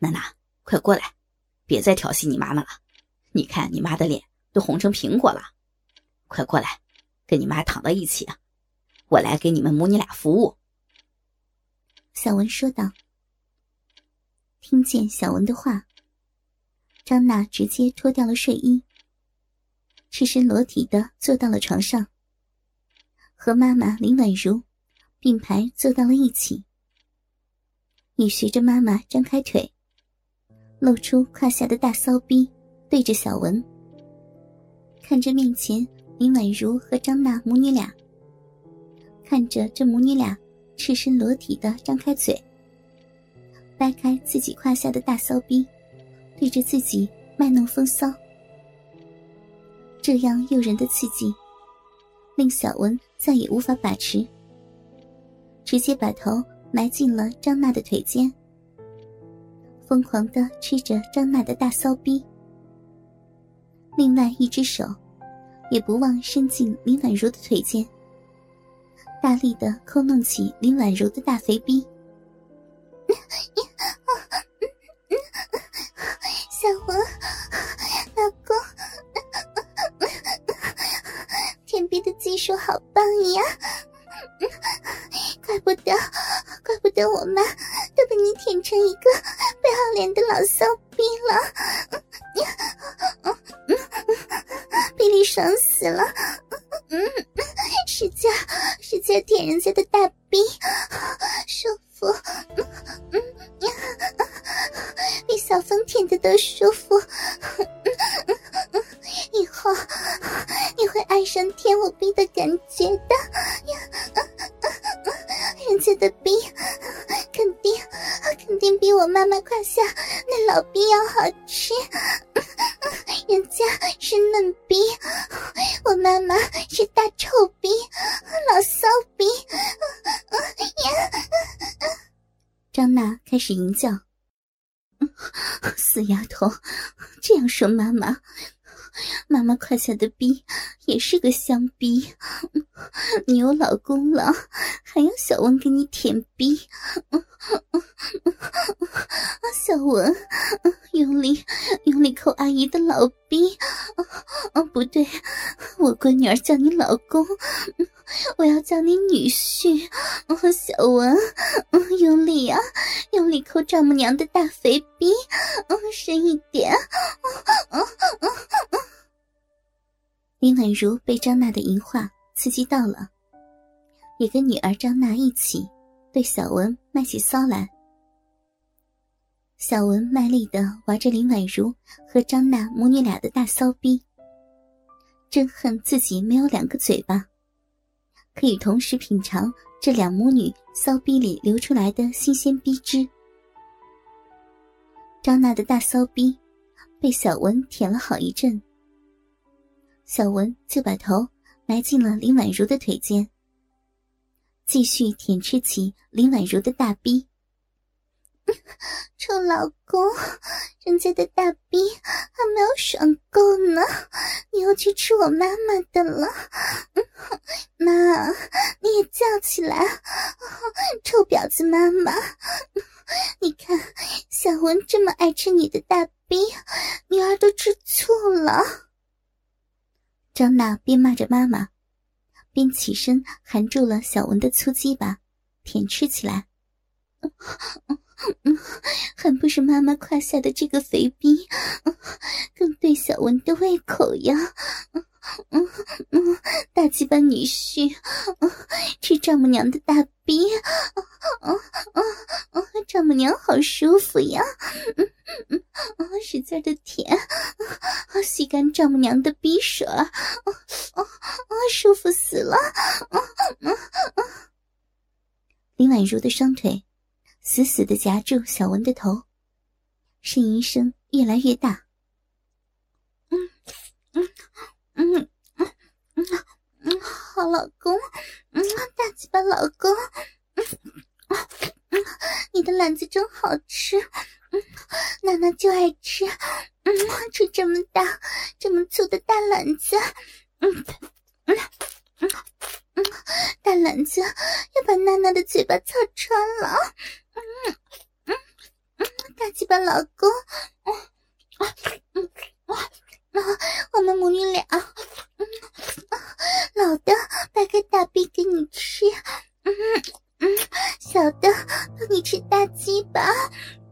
娜娜，快过来，别再调戏你妈妈了。你看你妈的脸都红成苹果了，快过来，跟你妈躺到一起！我来给你们母女俩服务。”小文说道。听见小文的话，张娜直接脱掉了睡衣，赤身裸体的坐到了床上，和妈妈林婉如并排坐到了一起，也学着妈妈张开腿，露出胯下的大骚逼，对着小文，看着面前林婉如和张娜母女俩，看着这母女俩赤身裸体的张开嘴。掰开自己胯下的大骚逼，对着自己卖弄风骚，这样诱人的刺激，令小文再也无法把持，直接把头埋进了张娜的腿间，疯狂的吃着张娜的大骚逼。另外一只手，也不忘伸进林婉如的腿间，大力的抠弄起林婉如的大肥逼。小文，老公，舔逼的技术好棒呀！怪不得，怪不得我妈都被你舔成一个脸的老骚逼了，比利爽死了！嗯，使劲，使劲舔人家的大逼，舒服。嗯，比小风舔的都舒服，妈妈胯下那老逼要好吃，人家是嫩逼，我妈妈是大臭逼，老骚逼。呀张娜开始淫叫。死丫头，这样说妈妈，妈妈胯下的逼也是个香逼，你有老公了，还要小文给你舔逼，小文用力用力抠阿姨的老逼，哦不对，我闺女儿叫你老公。我要叫你女婿，小文，用力啊，用力抠丈母娘的大肥逼，深一点。林婉如被张娜的淫话刺激到了，也跟女儿张娜一起对小文卖起骚来。小文卖力的玩着林婉如和张娜母女俩的大骚逼，真恨自己没有两个嘴巴。可以同时品尝这两母女骚逼里流出来的新鲜逼汁。张娜的大骚逼被小文舔了好一阵，小文就把头埋进了林婉如的腿间，继续舔吃起林婉如的大逼。臭老公，人家的大逼还没有爽够呢，你又去吃我妈妈的了。妈，你也叫起来，臭婊子妈妈！你看，小文这么爱吃你的大逼，女儿都吃醋了。张娜边骂着妈妈，边起身含住了小文的粗鸡巴，舔吃起来。还不是妈妈胯下的这个肥逼，更对小文的胃口呀！嗯嗯，大鸡巴女婿，吃丈母娘的大逼，嗯嗯嗯，丈母娘好舒服呀！嗯嗯嗯，使劲的舔，吸干丈母娘的逼水，啊啊啊，舒服死了！嗯嗯嗯，林宛如的双腿。死死的夹住小文的头，呻吟声越来越大。嗯嗯嗯嗯嗯嗯，好老公，嗯，大鸡巴老公，嗯嗯，你的篮子真好吃，嗯，娜娜就爱吃，嗯，吃这么大、这么粗的大篮子，嗯嗯嗯嗯，大篮子要把娜娜的嘴巴操穿了。嗯嗯嗯，大鸡巴老公，嗯嗯啊啊，我们母女俩，嗯啊，老的掰开大臂给你吃，嗯嗯，小的你吃大鸡巴，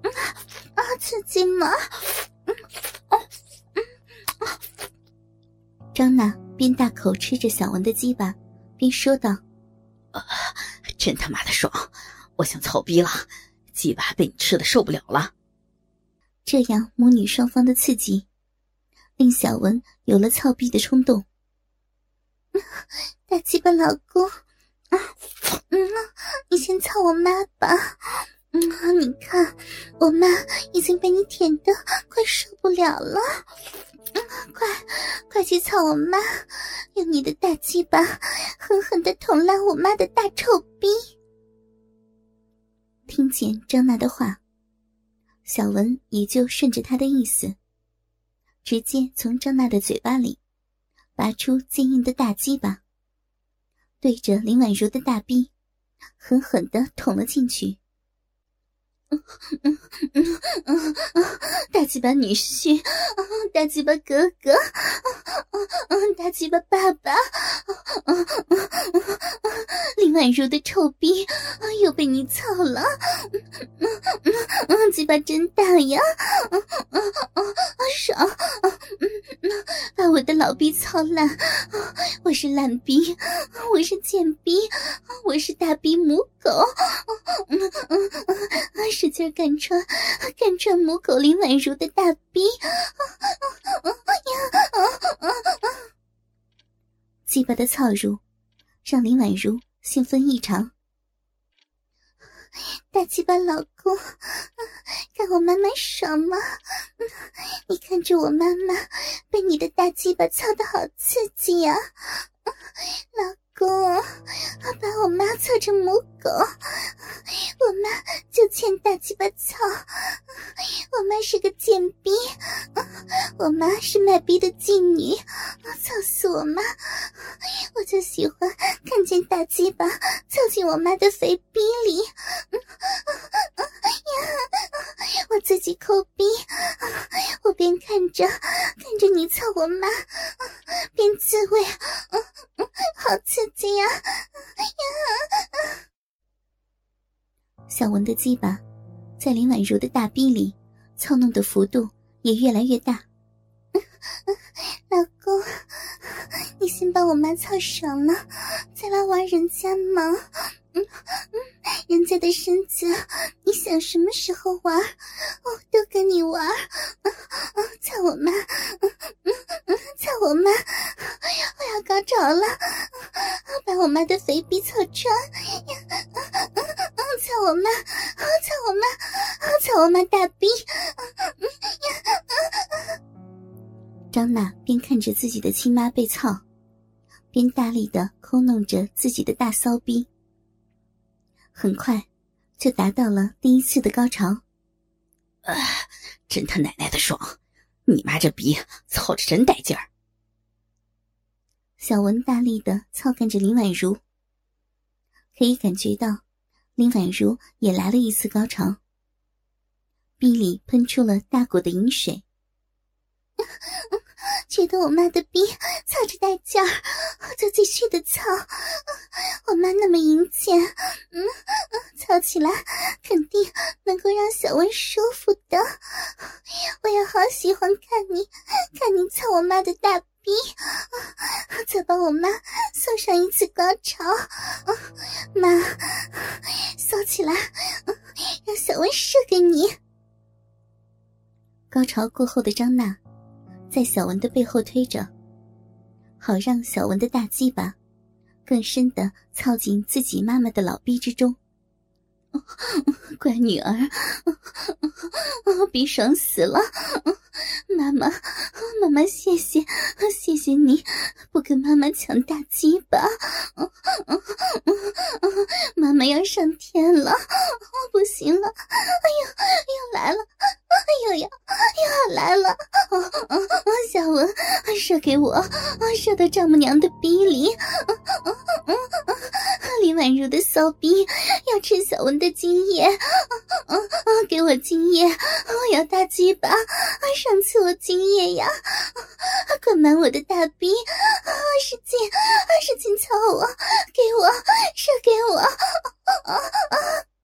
嗯啊，刺激吗？嗯啊嗯啊，张娜边大口吃着小文的鸡巴，边说道：“啊，真他妈的爽！我想操逼了，鸡巴被你吃的受不了了。”这样母女双方的刺激，令小文有了操逼的冲动。大鸡巴老公，啊，嗯，你先操我妈吧。嗯，你看，我妈已经被你舔的快受不了了。嗯，快，快去操我妈，用你的大鸡巴狠狠的捅烂我妈的大臭逼。听见张娜的话。小文也就顺着他的意思，直接从张娜的嘴巴里拔出坚硬的大鸡巴，对着林婉如的大逼狠狠的捅了进去。嗯嗯嗯嗯，大鸡巴女婿，大鸡巴哥哥，嗯嗯，大鸡巴爸爸，嗯嗯嗯，林宛如的臭逼又被你操了，嗯嗯嗯，鸡巴真大呀，嗯嗯嗯，爽，嗯嗯，把我的老逼操烂，我是烂逼，我是贱逼，我是大逼母狗，嗯嗯嗯，使劲干穿，干穿母狗林宛如的大逼，鸡巴的操入，让林宛如兴奋异常。大鸡巴老公，看我妈妈爽吗？你看着我妈妈被你的大鸡巴操的好刺激呀，老。公，把我妈操成母狗，我妈就欠大鸡巴操。我妈是个贱逼，我妈是卖逼的妓女，操死我妈！我就喜欢看见大鸡巴操进我妈的肥逼里，我自己抠逼，我边看着看着你操我妈，边自慰，好刺激呀！小文的鸡巴在林婉如的大逼里操弄的幅度也越来越大。老公，你先把我妈操爽了，再来玩人家嘛。嗯嗯，人家的身子，你想什么时候玩，我都跟你玩。嗯嗯，操我妈！嗯嗯嗯，操我妈！我要高潮了，把我妈的肥逼操穿！嗯嗯嗯，操我妈！操我妈！操我妈大逼！张娜边看着自己的亲妈被操，边大力的抠弄着自己的大骚逼。很快，就达到了第一次的高潮。啊，真他奶奶的爽！你妈这逼操着真带劲儿。小文大力的操干着林婉如，可以感觉到林婉如也来了一次高潮，逼里喷出了大股的饮水。觉得我妈的逼操着带劲儿，我就继续的操。我妈那么淫贱，嗯，操起来肯定能够让小文舒服的。我也好喜欢看你，看你操我妈的大逼，再帮我妈送上一次高潮。妈，骚起来，让小文射给你。高潮过后的张娜。在小文的背后推着，好让小文的大鸡巴更深的操进自己妈妈的老逼之中。乖女儿，逼爽死了！妈妈，妈妈，谢谢，谢谢你不跟妈妈抢大鸡巴。妈妈要上天了，不行了！哎呀，又来了！哎呦呀，又要来了！小文，射给我，射到丈母娘的逼里！李宛如的骚逼要吃小文的精液，啊啊啊给我精液，我要大鸡巴，啊上次我精液呀，啊灌满我的大逼，啊使劲，使劲操我，给我，射给我，啊啊啊！